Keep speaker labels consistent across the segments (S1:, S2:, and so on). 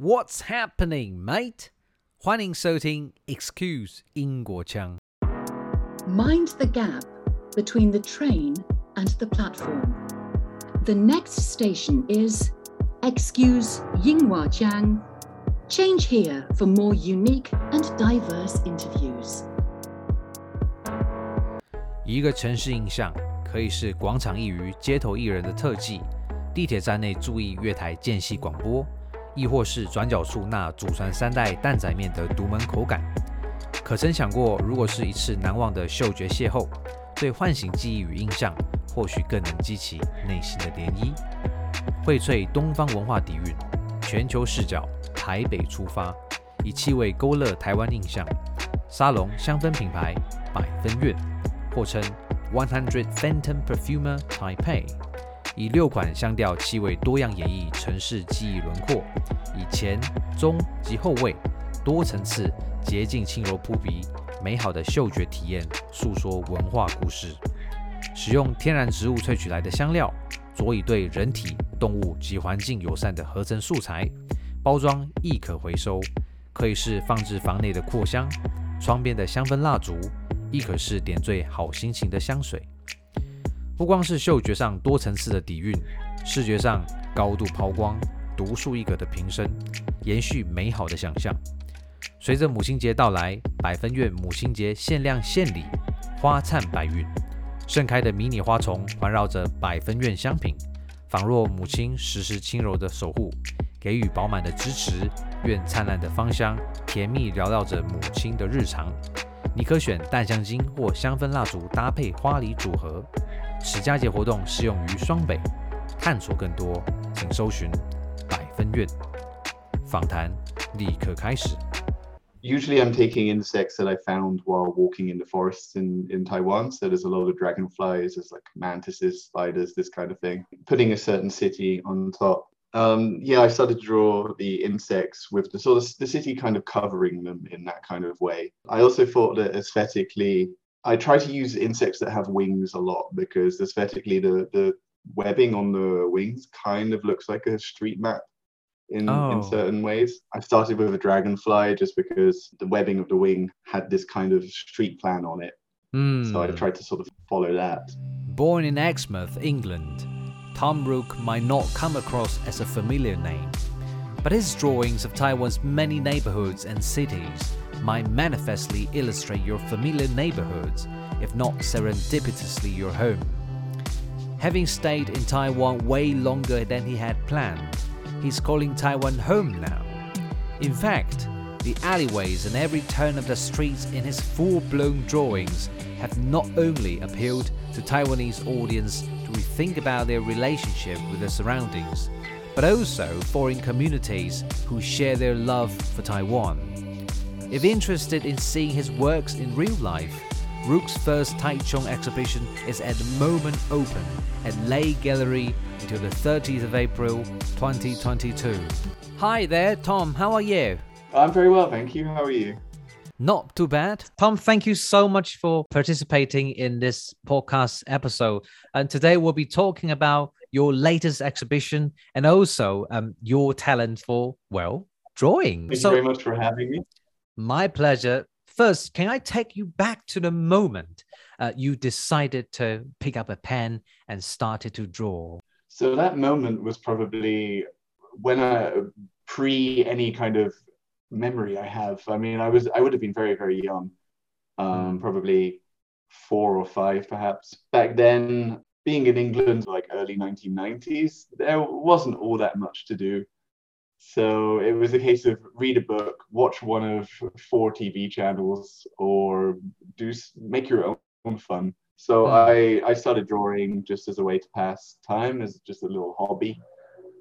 S1: What's happening, mate？欢迎收听 Excuse 英国腔。
S2: Mind the gap between the train and the platform. The next station is Excuse Yinghuajiang. Change here for more unique and diverse interviews.
S1: 一个城市印象可以是广场一隅、街头艺人的特技，地铁站内注意月台间隙广播， 亦或是转角处那祖传三代蛋仔面的独门口感。可曾想过，如果是一次难忘的嗅觉邂逅，对唤醒记忆与印象，或许更能激起内心的涟漪。荟萃东方文化底蕴，全球视角，台北出发，以气味勾勒台湾印象。沙龙香氛品牌百分院，或称 One Hundred Phantom Perfumer Taipei，以六款香调气味多样演绎城市记忆轮廓，以前、中及后味多层次、洁净轻柔扑鼻、美好的嗅觉体验，诉说文化故事。使用天然植物萃取来的香料，佐以对人体、动物及环境友善的合成素材，包装亦可回收，可以是放置房内的扩香，窗边的香氛蜡烛，亦可是点缀好心情的香水。不光是嗅觉上多层次的底蕴，视觉上高度抛光、独树一格的瓶身，延续美好的想象。随着母亲节到来，百分院母亲节限量献礼，花灿百韵。盛开的迷你花丛环绕着百分院香品，仿若母亲时时轻柔的守护，给予饱满的支持。愿灿烂的芳香，甜蜜缭绕着母亲的日常。你可选淡香精或香氛蜡烛搭配花礼组合。此佳节活动适用于双北，探索更多，请搜寻百分院。访谈立刻开始。
S3: usually I'm taking insects that I found while walking in the forests in, in Taiwan. So there's a lot of dragonflies, there's like mantises, spiders, this kind of thing. Putting a certain city on top. Um, yeah, I started to draw the insects with the sort of the city kind of covering them in that kind of way. I also thought that aesthetically, I try to use insects that have wings a lot because aesthetically the the webbing on the wings kind of looks like a street map in,
S1: Oh.
S3: in certain ways. I started with a dragonfly just because the webbing of the wing had this kind of street plan on it. So I
S1: Hmm.
S3: tried to sort of follow that.
S1: Born in Exmouth, England, Tom Rook might not come across as a familiar name, but his drawings of Taiwan's many neighborhoods and cities might manifestly illustrate your familiar neighborhoods, if not serendipitously your home. Having stayed in Taiwan way longer than he had planned, he's calling Taiwan home now. In fact, the alleyways and every turn of the streets in his full blown drawings have not only appealed to Taiwanese audience to rethink about their relationship with their surroundings, but also foreign communities who share their love for Taiwan. If interested in seeing his works in real life, Rook's first Taichung exhibition is at the moment open at Lei Gallery until the 30th of April 2022. Hi there, Tom. How are you?
S3: I'm very well, thank you. How are you?
S1: Not too bad. Tom, thank you so much for participating in this podcast episode. And today we'll be talking about your latest exhibition and also um, your talent for, well, drawing.
S3: Thank
S1: so,
S3: you very much for having me.
S1: My pleasure. First, can I take you back to the moment uh, you decided to pick up a pen and started to draw?
S3: So that moment was probably when I pre any kind of memory I have. I mean, I was I would have been very very young, um, probably four or five perhaps. Back then, being in England like early 1990s, there wasn't all that much to do. So it was a case of read a book, watch one of four TV channels, or do make your own, fun. So
S1: Hmm.
S3: I I started drawing just as a way to pass time, as just a little hobby.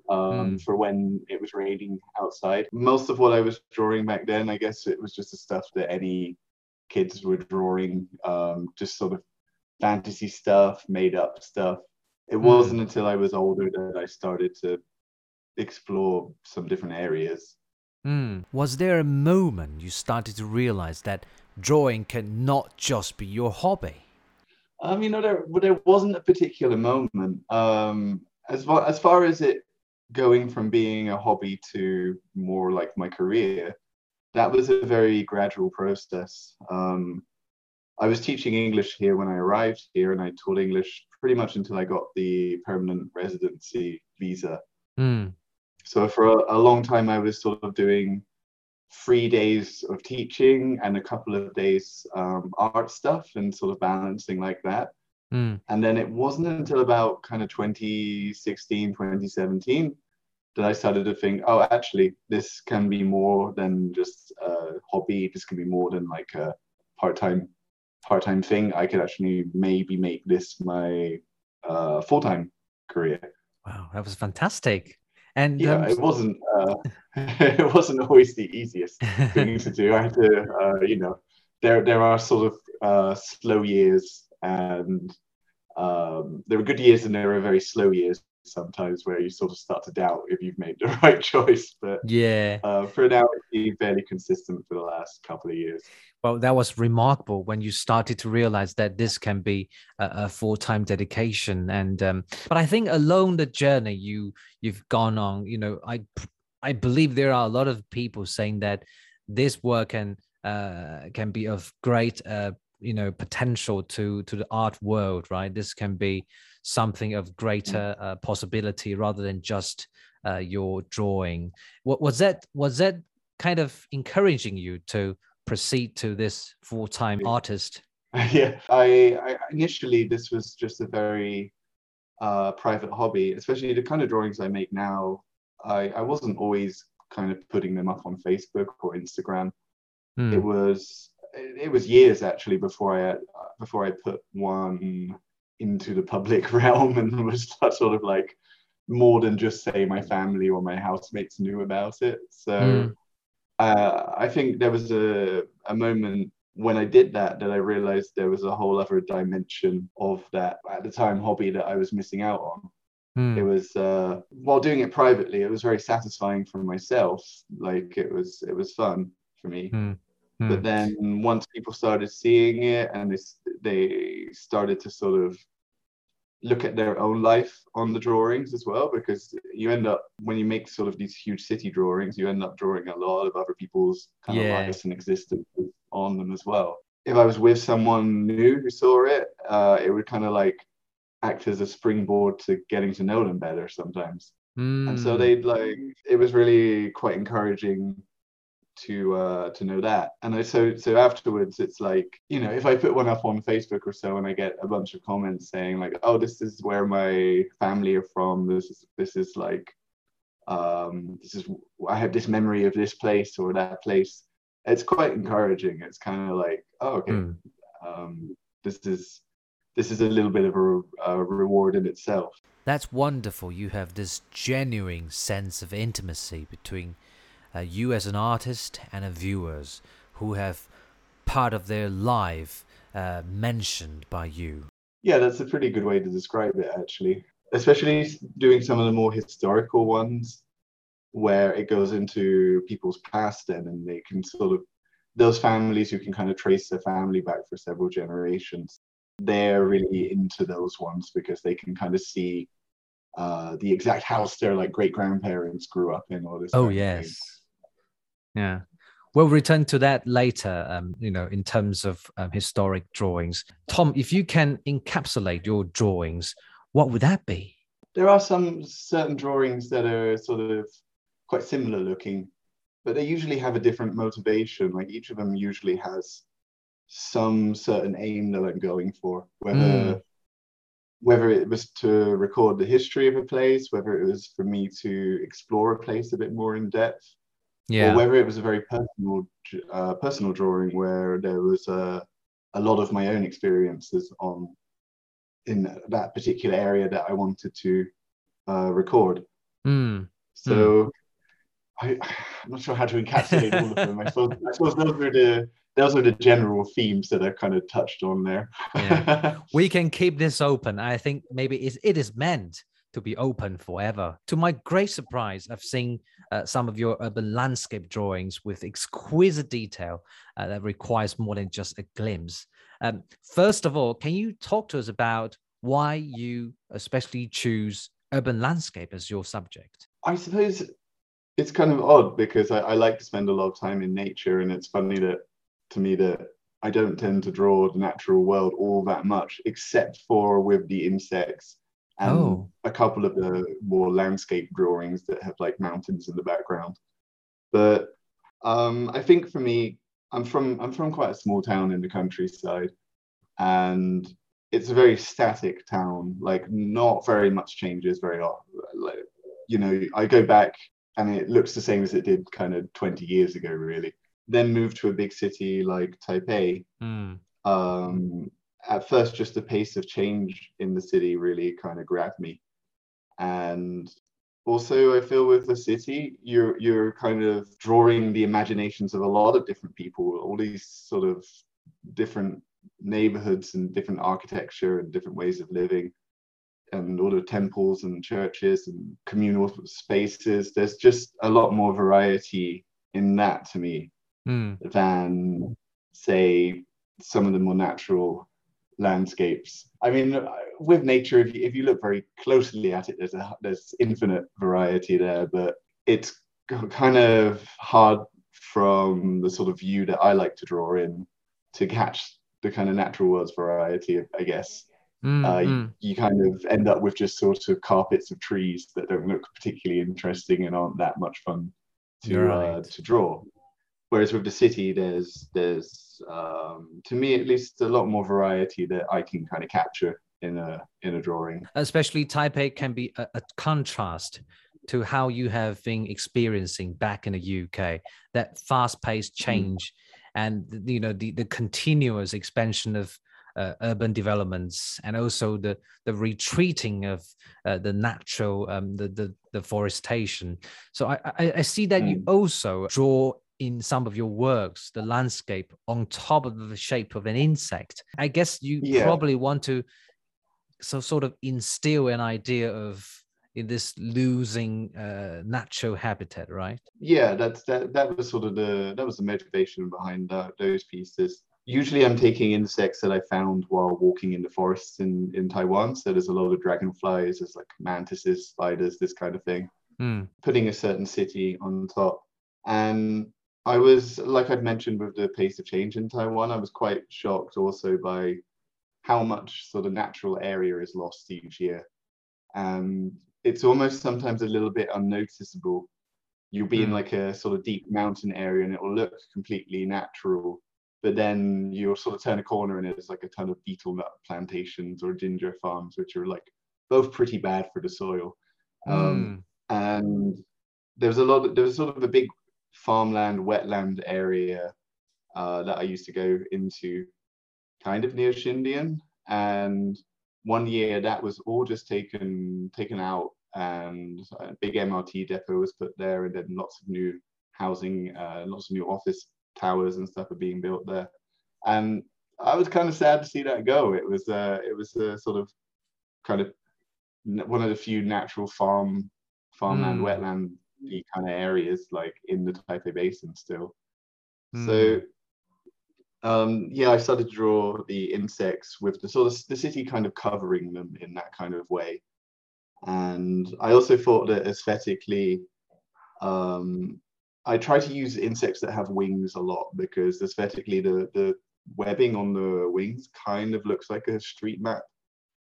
S3: Um,
S1: Hmm.
S3: For when it was raining outside. Most of what I was drawing back then, I guess it was just the stuff that any kids were drawing, um, just sort of fantasy stuff, made up stuff. It
S1: Hmm.
S3: wasn't until I was older that I started to explore some different areas.
S1: Hmm. Was there a moment you started to realize that drawing can not just be your hobby?
S3: I mean, no, there, there wasn't a particular moment. Um, as far as far as it going from being a hobby to more like my career, that was a very gradual process. Um, I was teaching English here when I arrived here, and I taught English pretty much until I got the permanent residency visa.
S1: Mm.
S3: So for a, a long time, I was sort of doing three days of teaching and a couple of days um, art stuff and sort of balancing like that.
S1: Mm.
S3: And then it wasn't until about kind of 2016, 2017 that I started to think, oh, actually, this can be more than just a hobby. This can be more than like a part-time part-time thing. I could actually maybe make this my uh, full-time career.
S1: Wow, that was fantastic. And
S3: yeah,
S1: um,
S3: it wasn't. Uh, it wasn't always the easiest thing to do. I had to, uh, you know, there there are sort of uh, slow years, and um, there are good years and there are very slow years sometimes where you sort of start to doubt if you've made the right choice. But
S1: yeah,
S3: uh, for now, it's been fairly consistent for the last couple of years.
S1: well, that was remarkable when you started to realize that this can be a, a full-time dedication. And um, but I think along the journey you you've gone on, you know, I I believe there are a lot of people saying that this work can uh, can be of great uh, you know potential to to the art world right this can be something of greater uh, possibility rather than just uh, your drawing what was that was that kind of encouraging you to proceed to this full-time artist
S3: yeah, I, I initially this was just a very uh, private hobby, especially the kind of drawings I make now. I, I wasn't always kind of putting them up on Facebook or Instagram.
S1: Hmm.
S3: It was it, it was years actually before I before I put one into the public realm and was sort of like more than just say my family or my housemates knew about it. So
S1: Mm.
S3: uh, I think there was a, a moment when I did that that I realized there was a whole other dimension of that at the time hobby that I was missing out on.
S1: Hmm.
S3: It was uh, while doing it privately, it was very satisfying for myself. Like it was it was fun for me.
S1: Hmm.
S3: But then once people started seeing it and they, they started to sort of look at their own life on the drawings as well, because you end up, when you make sort of these huge city drawings, you end up drawing a lot of other people's kind
S1: Yeah.
S3: of lives and existence on them as well. If I was with someone new who saw it, uh, it would kind of like act as a springboard to getting to know them better sometimes and so
S1: Hmm.
S3: they'd like it was really quite encouraging to uh to know that. And I, so so afterwards it's like you know if i put one up on facebook or so and i get a bunch of comments saying like oh this is where my family are from. This is this is like um this is i have this memory of this place or that place. It's quite encouraging. It's kind of like oh okay.
S1: Hmm.
S3: um this is this is a little bit of a, a reward in itself.
S1: That's wonderful. You have this genuine sense of intimacy between uh, you as an artist and the viewers who have part of their life uh, mentioned by you.
S3: Yeah, that's a pretty good way to describe it, actually. Especially doing some of the more historical ones where it goes into people's past then and they can sort of, those families who can kind of trace their family back for several generations, they're really into those ones because they can kind of see uh, the exact house their like great grandparents grew up in or this.
S1: Oh yes, yeah. We'll return to that later. Um, you know, in terms of um, historic drawings, Tom, if you can encapsulate your drawings, what would that be?
S3: there are some certain drawings that are sort of quite similar looking, but they usually have a different motivation. Like each of them usually has some certain aim that I'm going for, whether
S1: Mm.
S3: whether it was to record the history of a place, whether it was for me to explore a place a bit more in depth,
S1: Yeah.
S3: or whether it was a very personal uh, personal drawing where there was a a lot of my own experiences on in that particular area that I wanted to uh, record.
S1: Mm.
S3: So I, I'm not sure how to encapsulate all of them. I suppose, I suppose those are the those are the general themes that I've kind of touched on there.
S1: Yeah. we can keep this open. I think maybe it, it is meant to be open forever. To my great surprise, I've seen uh, some of your urban landscape drawings with exquisite detail uh, that requires more than just a glimpse. Um, first of all, can you talk to us about why you especially choose urban landscape as your subject?
S3: I suppose it's kind of odd because I, I, like to spend a lot of time in nature, and it's funny that to me that I don't tend to draw the natural world all that much, except for with the insects and oh. a couple of the more landscape drawings that have like mountains in the background. But um, I think for me, I'm from I'm from quite a small town in the countryside, and it's a very static town. Like not very much changes very often. Like, you know, I go back and it looks the same as it did kind of 20 years ago, really. Then move to a big city like Taipei. Mm. Um, at first, just the pace of change in the city really kind of grabbed me, and also I feel with the city, you're you're kind of drawing the imaginations of a lot of different people, all these sort of different neighborhoods and different architecture and different ways of living and all the temples and churches and communal spaces. There's just a lot more variety in that to me mm. than, say, some of the more natural landscapes. I mean, with nature, if you, if you look very closely at it, there's a, there's infinite variety there, but it's kind of hard from the sort of view that I like to draw in to catch the kind of natural world's variety, I guess. Mm, uh, you, mm. you, kind of end up with just sort of carpets of trees that don't look particularly interesting and aren't that much fun to uh, right. uh, to draw. Whereas with the city, there's there's um, to me at least a lot more variety that I can kind of capture in a in a drawing.
S1: Especially Taipei can be a, a contrast to how you have been experiencing back in the UK. That fast-paced mm. change. Mm. And you know the, the continuous expansion of uh, urban developments and also the the retreating of uh, the natural um, the, the the forestation so i i, I see that mm. you also draw in some of your works the landscape on top of the shape of an insect i guess you yeah. probably want to so sort of instill an idea of in this losing uh, natural habitat right
S3: yeah that's that that was sort of the that was the motivation behind uh, those pieces usually I'm taking insects that I found while walking in the forests in, in Taiwan. So there's a lot of dragonflies, there's like mantises, spiders, this kind of thing. Mm. Putting a certain city on top. And I was, like I'd mentioned with the pace of change in Taiwan, I was quite shocked also by how much sort of natural area is lost each year. And it's almost sometimes a little bit unnoticeable. You'll be mm. in like a sort of deep mountain area and it will look completely natural but then you'll sort of turn a corner and it's like a ton of betel nut plantations or ginger farms, which are like both pretty bad for the soil. Mm. Um, hmm. and there was a lot, of, there was sort of a big farmland, wetland area uh, that I used to go into kind of near Xindian. And one year that was all just taken taken out and a big MRT depot was put there and then lots of new housing, uh, lots of new office towers and stuff are being built there. And I was kind of sad to see that go. It was uh, it was a sort of kind of one of the few natural farm farmland mm. wetland kind of areas like in the Taipei Basin still. Mm. So um, yeah, I started to draw the insects with the sort of the city kind of covering them in that kind of way. And I also thought that aesthetically, um, I try to use insects that have wings a lot because aesthetically the the webbing on the wings kind of looks like a street map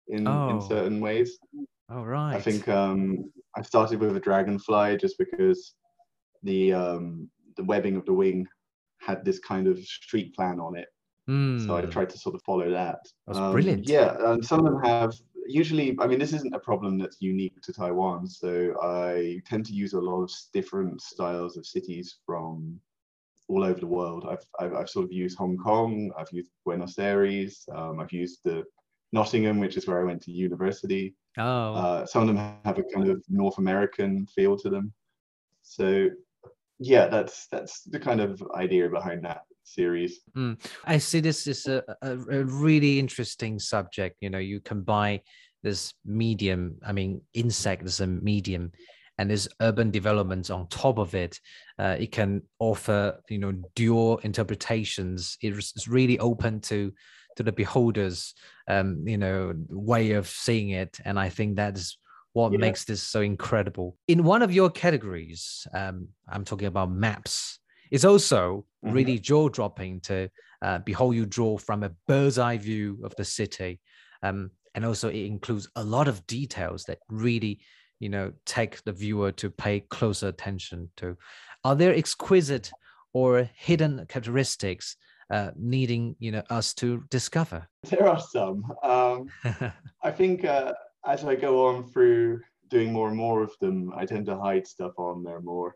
S3: in oh. in certain ways.
S1: Oh right.
S3: I think um, I started with a dragonfly just because the um, the webbing of the wing had this kind of street plan on it. Mm. So I tried to sort of follow that.
S1: That's um, brilliant.
S3: Yeah, and some of them have usually, I mean, this isn't a problem that's unique to Taiwan. So I tend to use a lot of different styles of cities from all over the world. I've, I've, I've sort of used Hong Kong, I've used Buenos Aires, um, I've used the Nottingham, which is where I went to university.
S1: Oh.
S3: Uh, some of them have a kind of North American feel to them. So yeah, that's that's the kind of idea behind that series.
S1: Mm. I see this is a, a, a, really interesting subject. You know, you combine this medium, I mean, insect as a medium, and this urban development on top of it. Uh, it can offer, you know, dual interpretations. It's really open to to the beholders, um, you know, way of seeing it. And I think that's what
S3: Yeah.
S1: makes this so incredible. In one of your categories, um, I'm talking about maps. It's also
S3: Mhm.
S1: really jaw dropping to uh, behold you draw from a bird's eye view of the city. Um, and also, it includes a lot of details that really, you know, take the viewer to pay closer attention to. Are there exquisite or hidden characteristics uh, needing, you know, us to discover?
S3: There are some. Um, I think uh, as I go on through doing more and more of them, I tend to hide stuff on there more.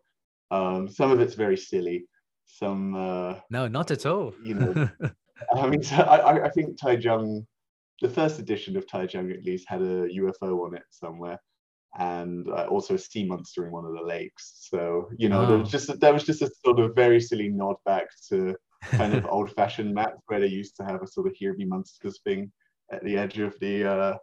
S3: Um, some of it's very silly. Some, uh,
S1: no, not at all.
S3: You know, I mean, so I, I- think Taichung, the first edition of Taichung at least had a UFO on it somewhere, and uh, also a sea monster in one of the lakes. So you know, there was
S1: Oh.
S3: just that was just a sort of very silly nod back to kind of old-fashioned maps where they used to have a sort of here be monsters thing at the edge of the uh,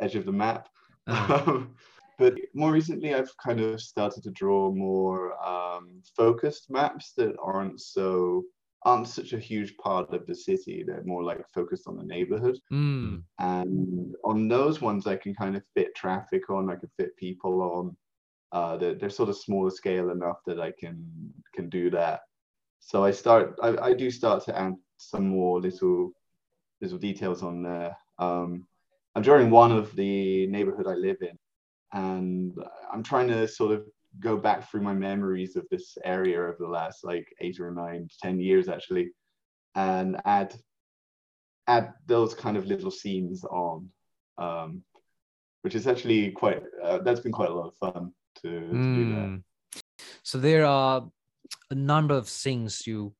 S3: edge of the map. Um, but more recently, I've kind of started to draw more um, focused maps that aren't so aren't such a huge part of the city. They're more like focused on the neighborhood,
S1: mm,
S3: and on those ones, I can kind of fit traffic on. I can fit people on. Uh, they're, they're sort of smaller scale enough that I can can do that. So I start. I, I do start to add some more little little details on there. Um, I'm drawing one of the neighborhood I live in, and I'm trying to sort of go back through my memories of this area over the last like eight or nine, ten years actually, and add add those kind of little scenes on, um, which is actually quite. Uh, that's been quite a lot of fun to, to do that.
S1: mm. So there are a number of things you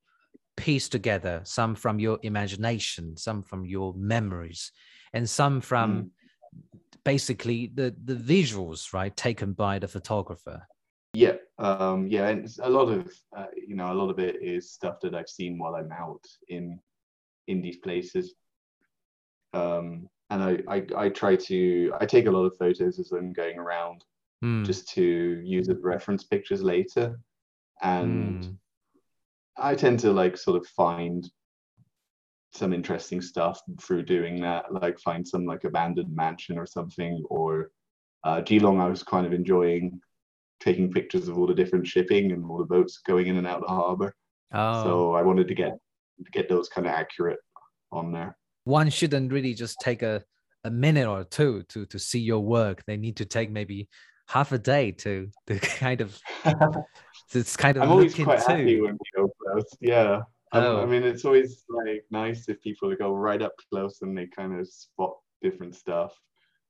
S1: piece together, some from your imagination, some from your memories, and some from
S3: Mm.
S1: basically the the visuals, right, taken by the photographer.
S3: Yeah, um, yeah, and a lot of uh, you know a lot of it is stuff that I've seen while I'm out in in these places, um, and I, I I try to I take a lot of photos as I'm going around
S1: Mm,
S3: just to use as reference pictures later, and
S1: mm,
S3: I tend to like sort of find some interesting stuff through doing that, like find some like abandoned mansion or something, or uh, Keelung. I was kind of enjoying taking pictures of all the different shipping and all the boats going in and out of the harbor.
S1: oh,
S3: So I wanted to get to get those kind of accurate on there.
S1: one shouldn't really just take a, a minute or two to to see your work. They need to take maybe half a day to to kind of it's kind of
S3: I'm always quite
S1: into.
S3: happy when we go close. Yeah.
S1: Oh.
S3: I mean, it's always like nice if people go right up close and they kind of spot different stuff.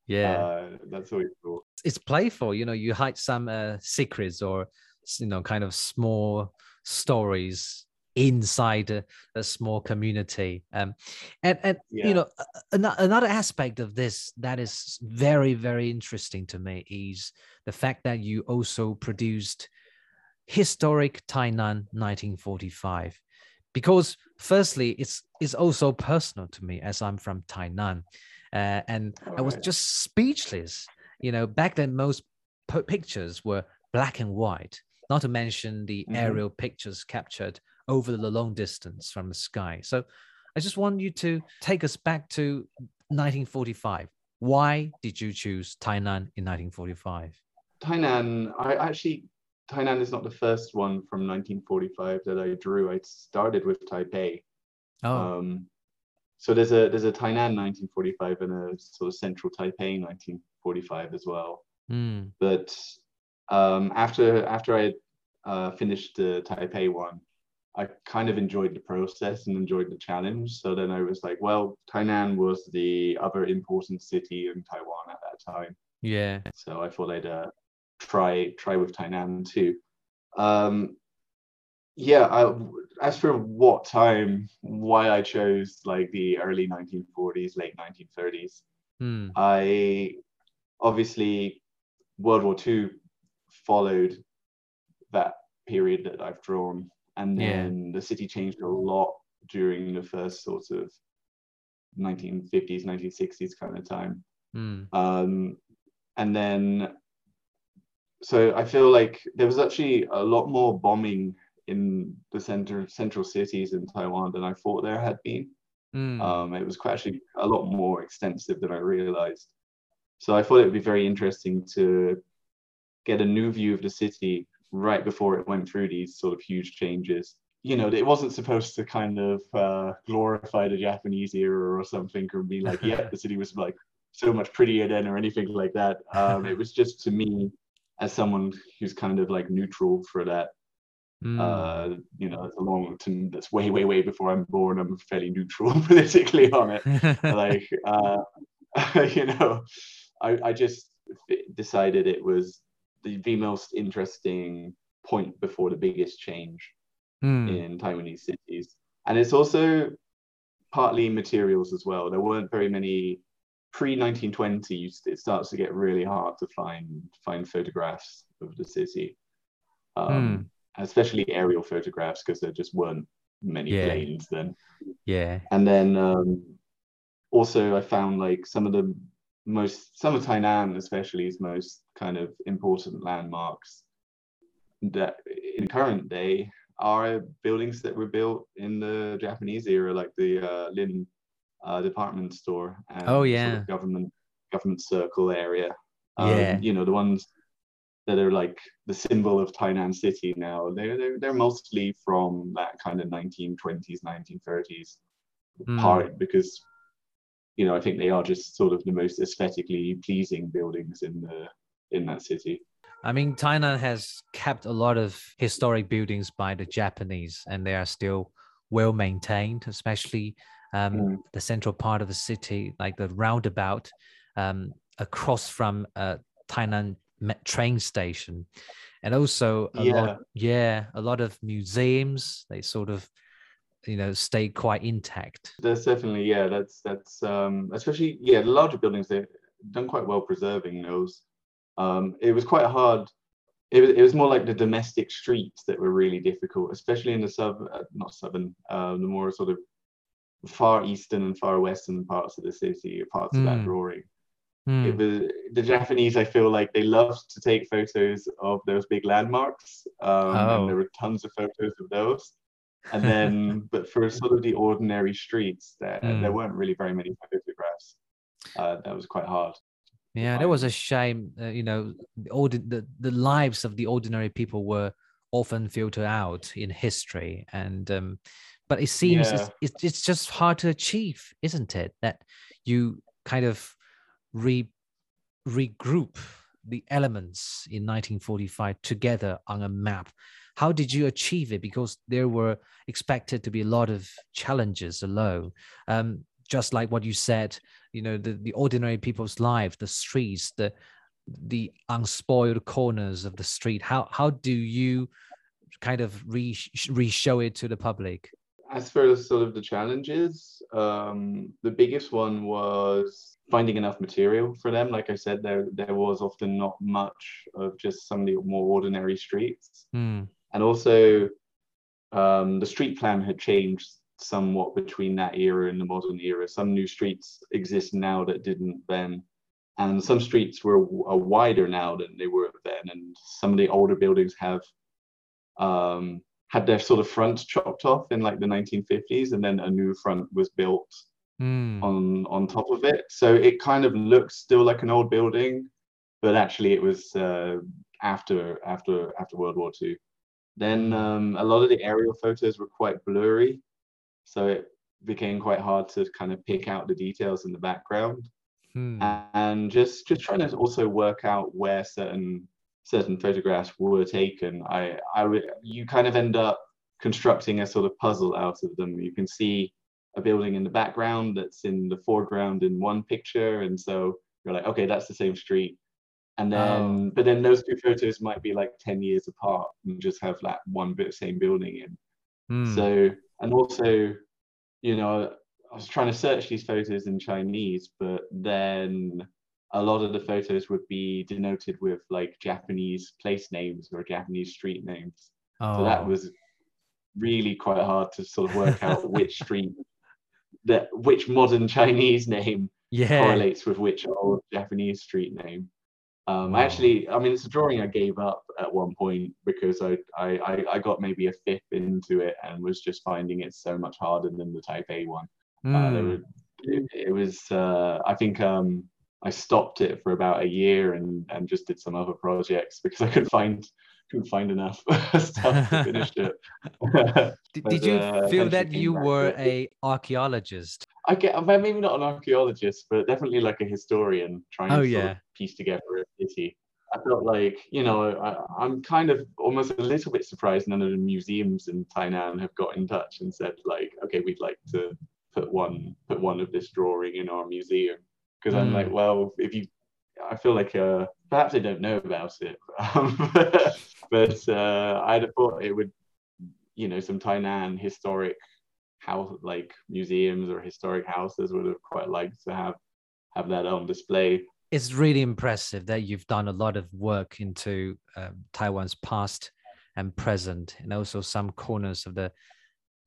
S1: Yeah.
S3: Uh, that's always cool.
S1: it's playful you know you hide some uh, secrets or you know kind of small stories inside a, a small community um and and
S3: Yeah.
S1: you know another aspect of this that is very very interesting to me is the fact that you also produced historic tainan 1945 because firstly it's it's also personal to me as i'm from tainan uh, and i was just speechless. You know back then most pictures were black and white not to mention the
S3: Mhm.
S1: aerial pictures captured over the long distance from the sky. So i just want you to take us back to 1945 why did you choose tainan in 1945
S3: Tainan, I actually, Tainan is not the first one from 1945 that I drew. I started with Taipei.
S1: oh
S3: Um, so there's a there's a Tainan 1945 and a sort of central Taipei 1945 as well.
S1: mm,
S3: But um, after after I uh, finished the Taipei one, I kind of enjoyed the process and enjoyed the challenge. So then I was like, well, Tainan was the other important city in Taiwan at that time.
S1: yeah
S3: So I thought I'd uh, try try with Tainan too. Um, yeah, I, as for what time, why I chose like the early 1940s, late 1930s,
S1: mm,
S3: I obviously World War II followed that period that I've drawn, and
S1: Yeah.
S3: then the city changed a lot during the first sort of 1950s, 1960s kind of time.
S1: mm,
S3: Um, and then, so I feel like there was actually a lot more bombing in the center central cities in Taiwan than I thought there had been.
S1: mm.
S3: Um, it was quite actually a lot more extensive than I realized. So I thought it would be very interesting to get a new view of the city right before it went through these sort of huge changes. You know, it wasn't supposed to kind of uh, glorify the Japanese era or something, or be like, yeah, the city was like so much prettier then, or anything like that. Um, it was just to me, as someone who's kind of like neutral for that. Mm. Uh, you know, it's a long to, that's way, way, way before I'm born. I'm fairly neutral politically on it. like, uh, you know, I, I just decided it was the, the most interesting point before the biggest change mm. in Taiwanese cities. And it's also partly materials as well. There weren't very many pre 1920. It starts to get really hard to find find photographs of the city, um, mm. especially aerial photographs because there just weren't many yeah. planes then.
S1: Yeah.
S3: And then um, also I found like some of the most some of Tainan especially is most kind of important landmarks that in current day are buildings that were built in the Japanese era, like the uh, Lin uh, department store and
S1: oh yeah
S3: sort of government government circle area. Um, yeah, you know the ones that are like the symbol of Tainan City now. They're they're, they're mostly from that kind of 1920s, 1930s mm. part because you know, I think they are just sort of the most aesthetically pleasing buildings in the in that city.
S1: I mean, Tainan has kept a lot of historic buildings by the Japanese, and they are still well maintained, especially um, mm. the central part of the city, like the roundabout um, across from uh, Tainan train station, and also a yeah. lot, yeah, a lot of museums. They sort of you know stay quite intact
S3: that's definitely yeah that's that's um especially yeah the larger buildings they've done quite well preserving those um it was quite hard it was, it was more like the domestic streets that were really difficult especially in the sub uh, not southern uh, the more sort of far eastern and far western parts of the city parts mm. of that hmm. drawing mm. it was the japanese i feel like they loved to take photos of those big landmarks um, oh. and there were tons of photos of those and then but for sort of the ordinary streets there mm. there weren't really very many photographs uh, that was quite hard
S1: yeah that was a shame uh, you know the, the the lives of the ordinary people were often filtered out in history and um but it seems yeah. it's, it's just hard to achieve isn't it that you kind of re regroup the elements in 1945 together on a map how did you achieve it? Because there were expected to be a lot of challenges alone. Um, just like what you said, you know, the, the ordinary people's life, the streets, the the unspoiled corners of the street. How how do you kind of re re show it to the public?
S3: As for sort of the challenges, um, the biggest one was finding enough material for them. Like I said, there there was often not much of just some of the more ordinary streets. Mm. And also, um, the street plan had changed somewhat between that era and the modern era. Some new streets exist now that didn't then. And some streets were are wider now than they were then. And some of the older buildings have um, had their sort of front chopped off in like the 1950s, and then a new front was built mm. on on top of it. So it kind of looks still like an old building, but actually it was uh, after after after World War II. Then um, a lot of the aerial photos were quite blurry, so it became quite hard to kind of pick out the details in the background. Hmm. And just just trying to also work out where certain certain photographs were taken. I I would you kind of end up constructing a sort of puzzle out of them. You can see a building in the background that's in the foreground in one picture, and so you're like, okay, that's the same street and then oh. but then those two photos might be like 10 years apart and just have that one bit of same building in mm. so and also you know i was trying to search these photos in chinese but then a lot of the photos would be denoted with like japanese place names or japanese street names oh. so that oh. was really quite hard to sort of work out which street that which modern chinese name yeah. correlates with which old japanese street name um, I actually, I mean, it's a drawing I gave up at one point because I, I, I got maybe a fifth into it and was just finding it so much harder than the Taipei one. Mm. Uh, were, it, it, was, uh, I think, um, I stopped it for about a year and and just did some other projects because I couldn't find couldn't find enough stuff to finish it.
S1: did,
S3: But,
S1: did you
S3: uh,
S1: feel that you were a archaeologist?
S3: I get I'm maybe not an archaeologist, but definitely like a historian trying
S1: Oh,
S3: to sort of piece together a city. I felt like, you know, I, I'm kind of almost a little bit surprised none of the museums in Tainan have got in touch and said like, okay, we'd like to put one put one of this drawing in our museum. Because I'm like,
S1: Mm.
S3: well, if you, I feel like uh, perhaps they don't know about it, um, but uh, I'd have thought it would, you know, some Tainan historic house like museums or historic houses would have quite liked to have have that on display.
S1: It's really impressive that you've done a lot of work into um, Taiwan's past and present, and also some corners of the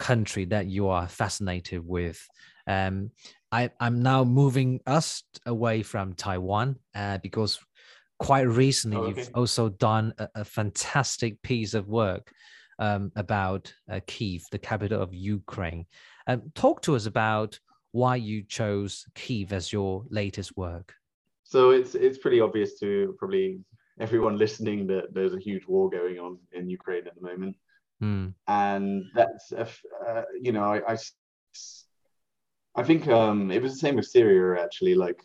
S1: country that you are fascinated with. Um, I, I'm now moving us away from Taiwan uh, because quite recently
S3: Oh,
S1: you've also done a, a fantastic piece of work um, about uh, Kiev, the capital of Ukraine. Um, talk to us about why you chose Kiev as your latest work.
S3: So it's it's pretty obvious to probably everyone listening that there's a huge war going on in Ukraine at the moment.
S1: Hmm.
S3: and that's a uh, you know I, I think um it was the same with Syria actually like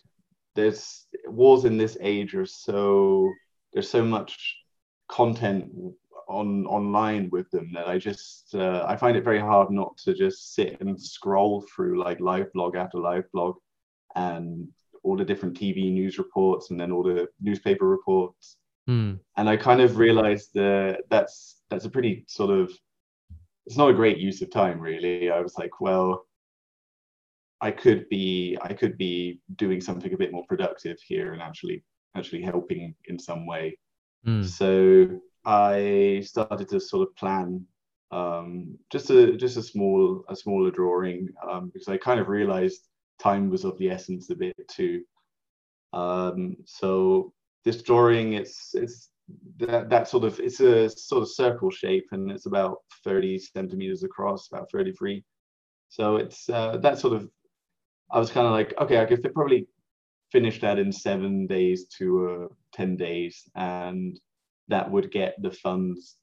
S3: there's wars in this age are so there's so much content on online with them that I just uh, I find it very hard not to just sit and scroll through like live blog after live blog and all the different TV news reports and then all the newspaper reports
S1: Hmm.
S3: and I kind of realized that that's that's a pretty sort of it's not a great use of time really. I was like, well, I could be I could be doing something a bit more productive here and actually actually helping in some way.
S1: Hmm.
S3: So I started to sort of plan um, just a just a small a smaller drawing um, because I kind of realized time was of the essence a bit too. Um, so this drawing it's it's that, that sort of it's a sort of circle shape and it's about 30 centimeters across, about 33. So it's uh, that sort of I was kind of like, okay, I could probably finish that in seven days to uh, 10 days, and that would get the funds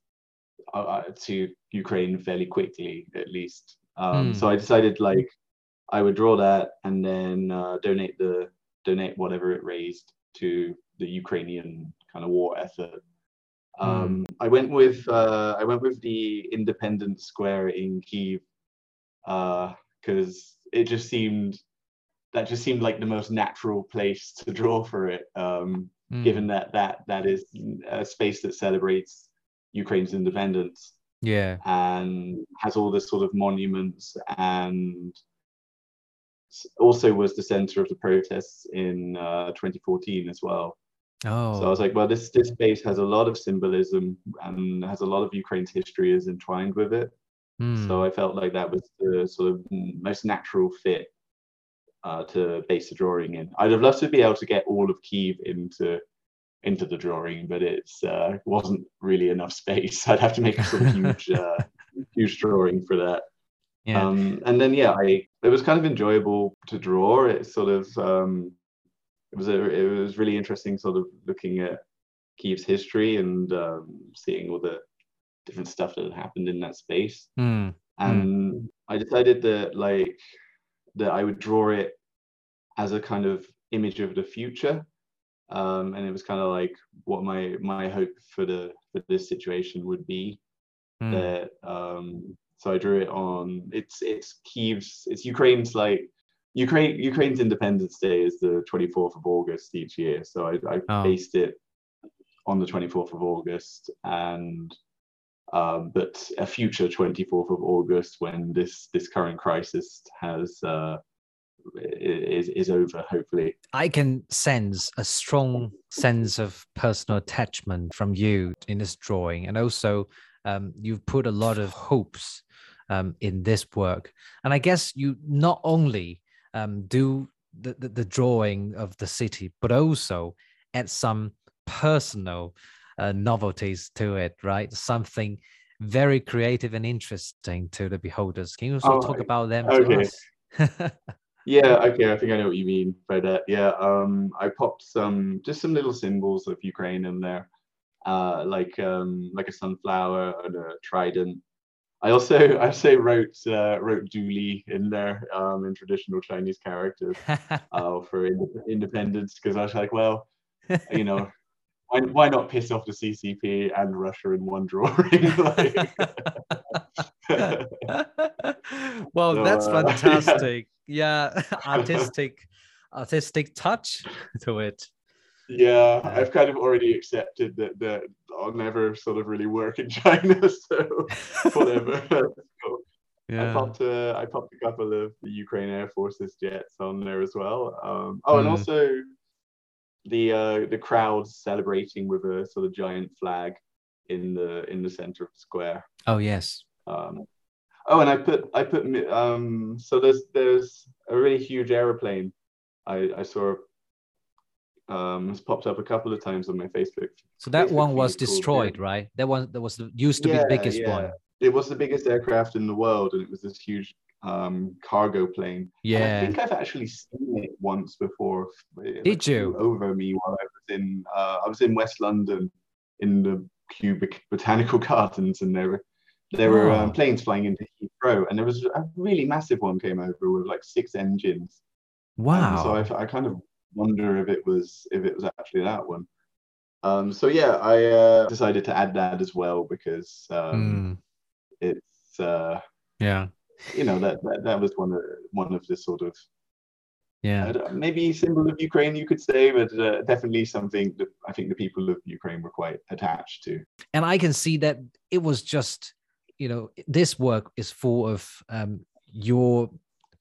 S3: uh, uh, to Ukraine fairly quickly, at least. Um,
S1: Hmm.
S3: So I decided like I would draw that and then uh, donate the donate whatever it raised to the Ukrainian kind of war effort. Um, I went with uh, I went with the Independence Square in Kiev because it just seemed that just seemed like the most natural place to draw for it, um,
S1: Hmm.
S3: given that that that is a space that celebrates Ukraine's independence
S1: Yeah.
S3: and has all this sort of monuments and also was the center of the protests in uh, 2014 as well.
S1: Oh.
S3: So I was like, well, this this space has a lot of symbolism and has a lot of Ukraine's history is entwined with it.
S1: Hmm.
S3: So I felt like that was the sort of most natural fit uh, to base the drawing in. I'd have loved to be able to get all of Kiev into into the drawing, but it's uh, wasn't really enough space. I'd have to make a sort of huge uh, huge drawing for that.
S1: yeah.
S3: Um, and then yeah, I it was kind of enjoyable to draw. It sort of um, it was a, it was really interesting, sort of looking at Kiev's history and um, seeing all the different stuff that had happened in that space.
S1: Hmm.
S3: And I decided that like that I would draw it as a kind of image of the future. Um, and it was kind of like what my my hope for the for this situation would be
S1: Hmm.
S3: that um so I drew it on it's it's Kiev's it's Ukraine's like Ukraine Ukraine's Independence Day is the 24th of August each year. So I, I
S1: Oh.
S3: based it on the 24th of August and um, but a future 24th of August when this this current crisis has uh, is is over hopefully.
S1: I can sense a strong sense of personal attachment from you in this drawing, and also um, you've put a lot of hopes um, in this work. And I guess you not only um, do the, the, the drawing of the city, but also add some personal uh, novelties to it, right? Something very creative and interesting to the beholders. Can you also
S3: Oh,
S1: talk about them
S3: okay.
S1: to us?
S3: Yeah, okay, I think I know what you mean by that. Yeah, um, I popped some just some little symbols of Ukraine in there, uh, like um, like a sunflower and a trident. I also I also wrote uh, wrote Duli in there um, in traditional Chinese characters uh, for ind- independence because I was like, well, you know, why, why not piss off the CCP and Russia in one drawing?
S1: like, well,
S3: So,
S1: that's
S3: uh, yeah.
S1: fantastic. Yeah, artistic, artistic touch to it.
S3: Yeah, I've kind of already accepted that that I'll never sort of really work in China, so whatever. So I popped uh, I popped a couple of the Ukraine Air Force's jets on there as well. Um, oh, and
S1: Mm.
S3: also the uh, the crowds celebrating with a sort of giant flag in the in the center of the square.
S1: Oh yes.
S3: Um, oh, and I put I put um, so there's there's a really huge aeroplane. I I saw um has popped up a couple of times on my Facebook.
S1: So that
S3: Facebook
S1: one was destroyed,
S3: yeah.
S1: right? That one that was the, used to be the biggest
S3: yeah.
S1: one.
S3: It was the biggest aircraft in the world, and it was this huge um cargo plane. And I think I've actually seen it once before. It,
S1: Did you?
S3: Over me while I was in uh, I was in West London in the Kew Botanical Gardens, and there were there were
S1: Oh.
S3: um, planes flying into Heathrow, and there was a really massive one came over with like six engines. Um,
S1: Wow.
S3: so I, I kind of wonder if it was if it was actually that one. Um, so yeah, I uh, decided to add that as well because um,
S1: Mm,
S3: it's uh,
S1: yeah.
S3: you know that, that that was one of one of the sort of
S1: Yeah.
S3: Maybe symbol of Ukraine you could say, but uh, definitely something that I think the people of Ukraine were quite attached to.
S1: and I can see that it was just, you know, this work is full of um, your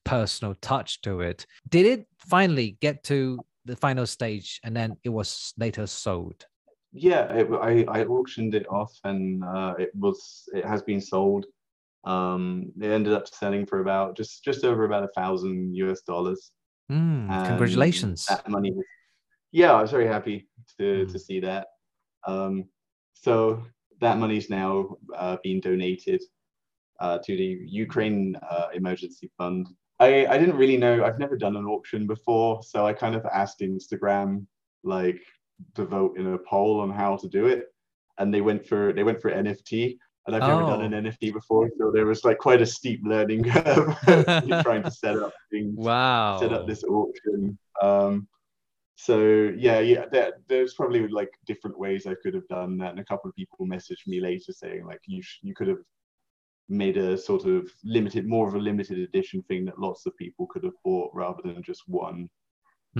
S1: personal touch to it. Did it finally get to the final stage and then it was later sold?
S3: Yeah, it, I I auctioned it off and uh, it was it has been sold. Um, it ended up selling for about just just over about a thousand US dollars.
S1: Mm, congratulations.
S3: That money was, yeah, I was very happy to,
S1: Mm.
S3: to see that. Um, so that money's now uh, being donated uh, to the Ukraine uh, Emergency Fund. I, I didn't really know, I've never done an auction before, so I kind of asked Instagram like to vote in a poll on how to do it. And they went for they went for NFT. And I've never done an
S1: Oh.
S3: NFT before, so there was like quite a steep learning curve trying to set up things
S1: wow.
S3: set up this auction. Um, so yeah, yeah, there, there's probably like different ways I could have done that, and a couple of people messaged me later saying like you sh- you could have made a sort of limited, more of a limited edition thing that lots of people could have bought rather than just one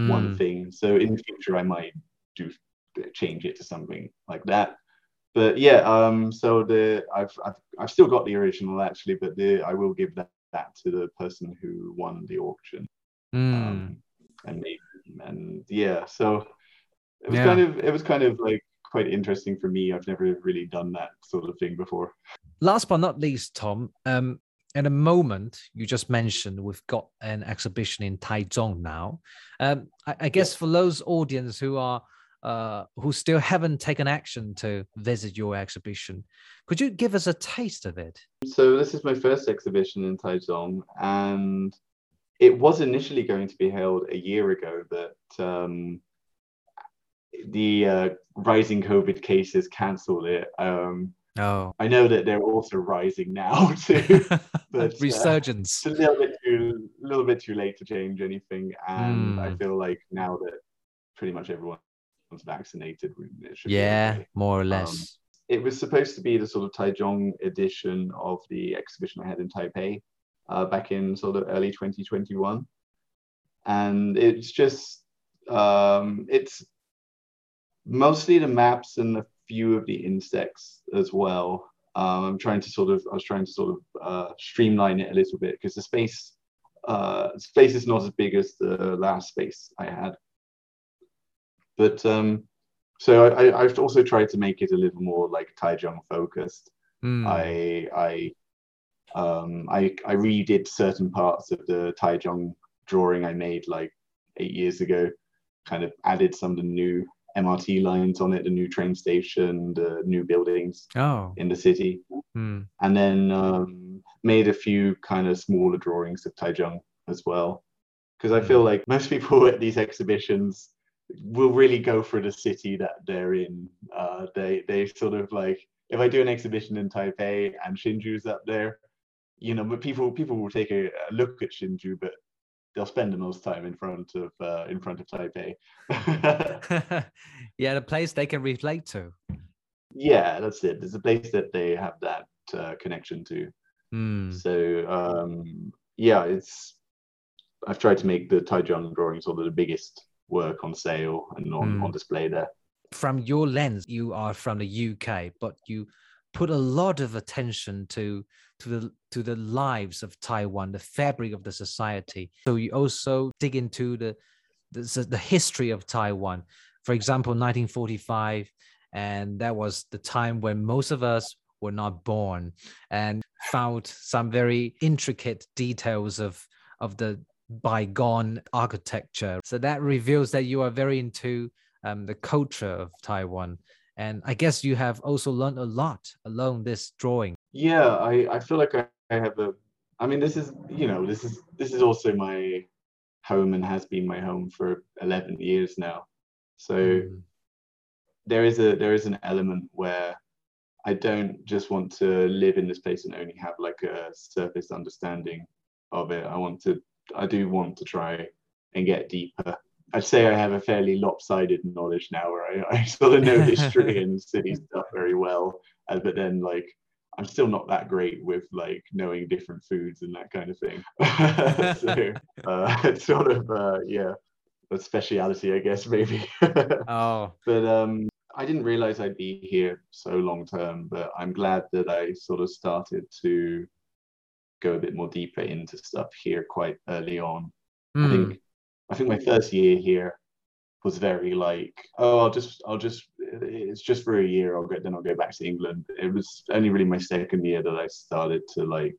S3: one
S1: Mm,
S3: thing. So in the future, I might do change it to something like that. But yeah, um, so the I've, I've I've still got the original actually, but the I will give that that to the person who won the auction
S1: mm.
S3: um, and and yeah so it was
S1: Yeah.
S3: kind of it was kind of like quite interesting for me i've never really done that sort of thing before
S1: last but not least, Tom, um, at a moment you just mentioned we've got an exhibition in Taichung now. Um, I, I guess for those audience who are uh, who still haven't taken action to visit your exhibition, could you give us a taste of it?
S3: so this is my first exhibition in taichung and it was initially going to be held a year ago but um, the uh, rising covid cases cancelled it um,
S1: Oh,
S3: i know that they're also rising now too but, uh,
S1: resurgence.
S3: it's a little bit too a little bit too late to change anything and i
S1: Hmm.
S3: feel like now that pretty much everyone's vaccinated it should be
S1: Yeah,
S3: okay.
S1: more or
S3: Um,
S1: less.
S3: it was supposed to be the sort of taichung edition of the exhibition i had in taipei uh, back in sort of early 2021 and it's just um, it's mostly the maps and a few of the insects as well. Um, i'm trying to sort of i was trying to sort of uh, streamline it a little bit because the space uh, space is not as big as the last space i had. But um, so I, I've also tried to make it a little more like Taichung focused.
S1: Mm,
S3: I I um I I redid certain parts of the Taichung drawing I made like eight years ago, kind of added some of the new MRT lines on it, the new train station, the new buildings
S1: Oh,
S3: in the city,
S1: mm,
S3: and then um, made a few kind of smaller drawings of Taichung as well. because I feel like most people at these exhibitions will really go for the city that they're in. Uh, they they sort of like if I do an exhibition in Taipei and Hsinchu's up there, you know, but people people will take a, a look at Hsinchu, but they'll spend the most time in front of uh, in front of Taipei.
S1: yeah, the place they can relate to.
S3: Yeah, that's it. It's a place that they have that uh, connection to.
S1: Mm.
S3: So um, yeah, it's I've tried to make the Taichung drawing sort of the biggest work on sale and on,
S1: Mm.
S3: on display there.
S1: From your lens, you are from the UK, but you put a lot of attention to to the to the lives of Taiwan, the fabric of the society. So you also dig into the the, the history of Taiwan. For example, 1945, and that was the time when most of us were not born, and found some very intricate details of of the bygone architecture. So that reveals that you are very into um, the culture of Taiwan. And I guess you have also learned a lot along this drawing.
S3: Yeah, I, I feel like I, I have a I mean this is you know, this is this is also my home and has been my home for eleven years now. So
S1: Mm.
S3: there is a there is an element where I don't just want to live in this place and only have like a surface understanding of it. I want to I do want to try and get deeper. I'd say I have a fairly lopsided knowledge now where I, I sort of know history and city stuff very well. Uh, but then like I'm still not that great with like knowing different foods and that kind of thing. so uh, it's sort of uh, yeah, a speciality I guess maybe.
S1: Oh,
S3: but um I didn't realize I'd be here so long term, but I'm glad that I sort of started to go a bit more deeper into stuff here quite early on. I
S1: mm,
S3: think I think my first year here was very like, oh, I'll just I'll just it's just for a year. I'll go then I'll go back to England. It was only really my second year that I started to like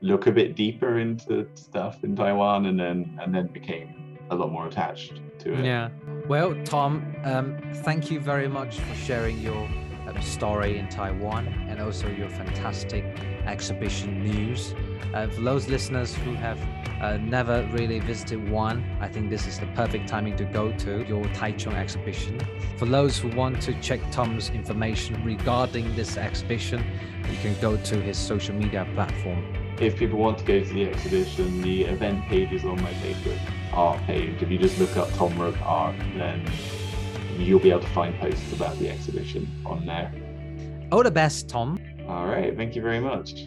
S3: look a bit deeper into stuff in Taiwan, and then and then became a lot more attached to it.
S1: yeah. Well, Tom, um, thank you very much for sharing your um, story in Taiwan and also your fantastic exhibition news. Uh, for those listeners who have uh, never really visited one, I think this is the perfect timing to go to your Taichung exhibition. For those who want to check Tom's information regarding this exhibition, you can go to his social media platform.
S3: if people want to go to the exhibition, the event page is on my Facebook art page. If you just look up Tom Rook Art, then you'll be able to find posts about the exhibition on there.
S1: All the best, Tom.
S3: All right, thank you very much.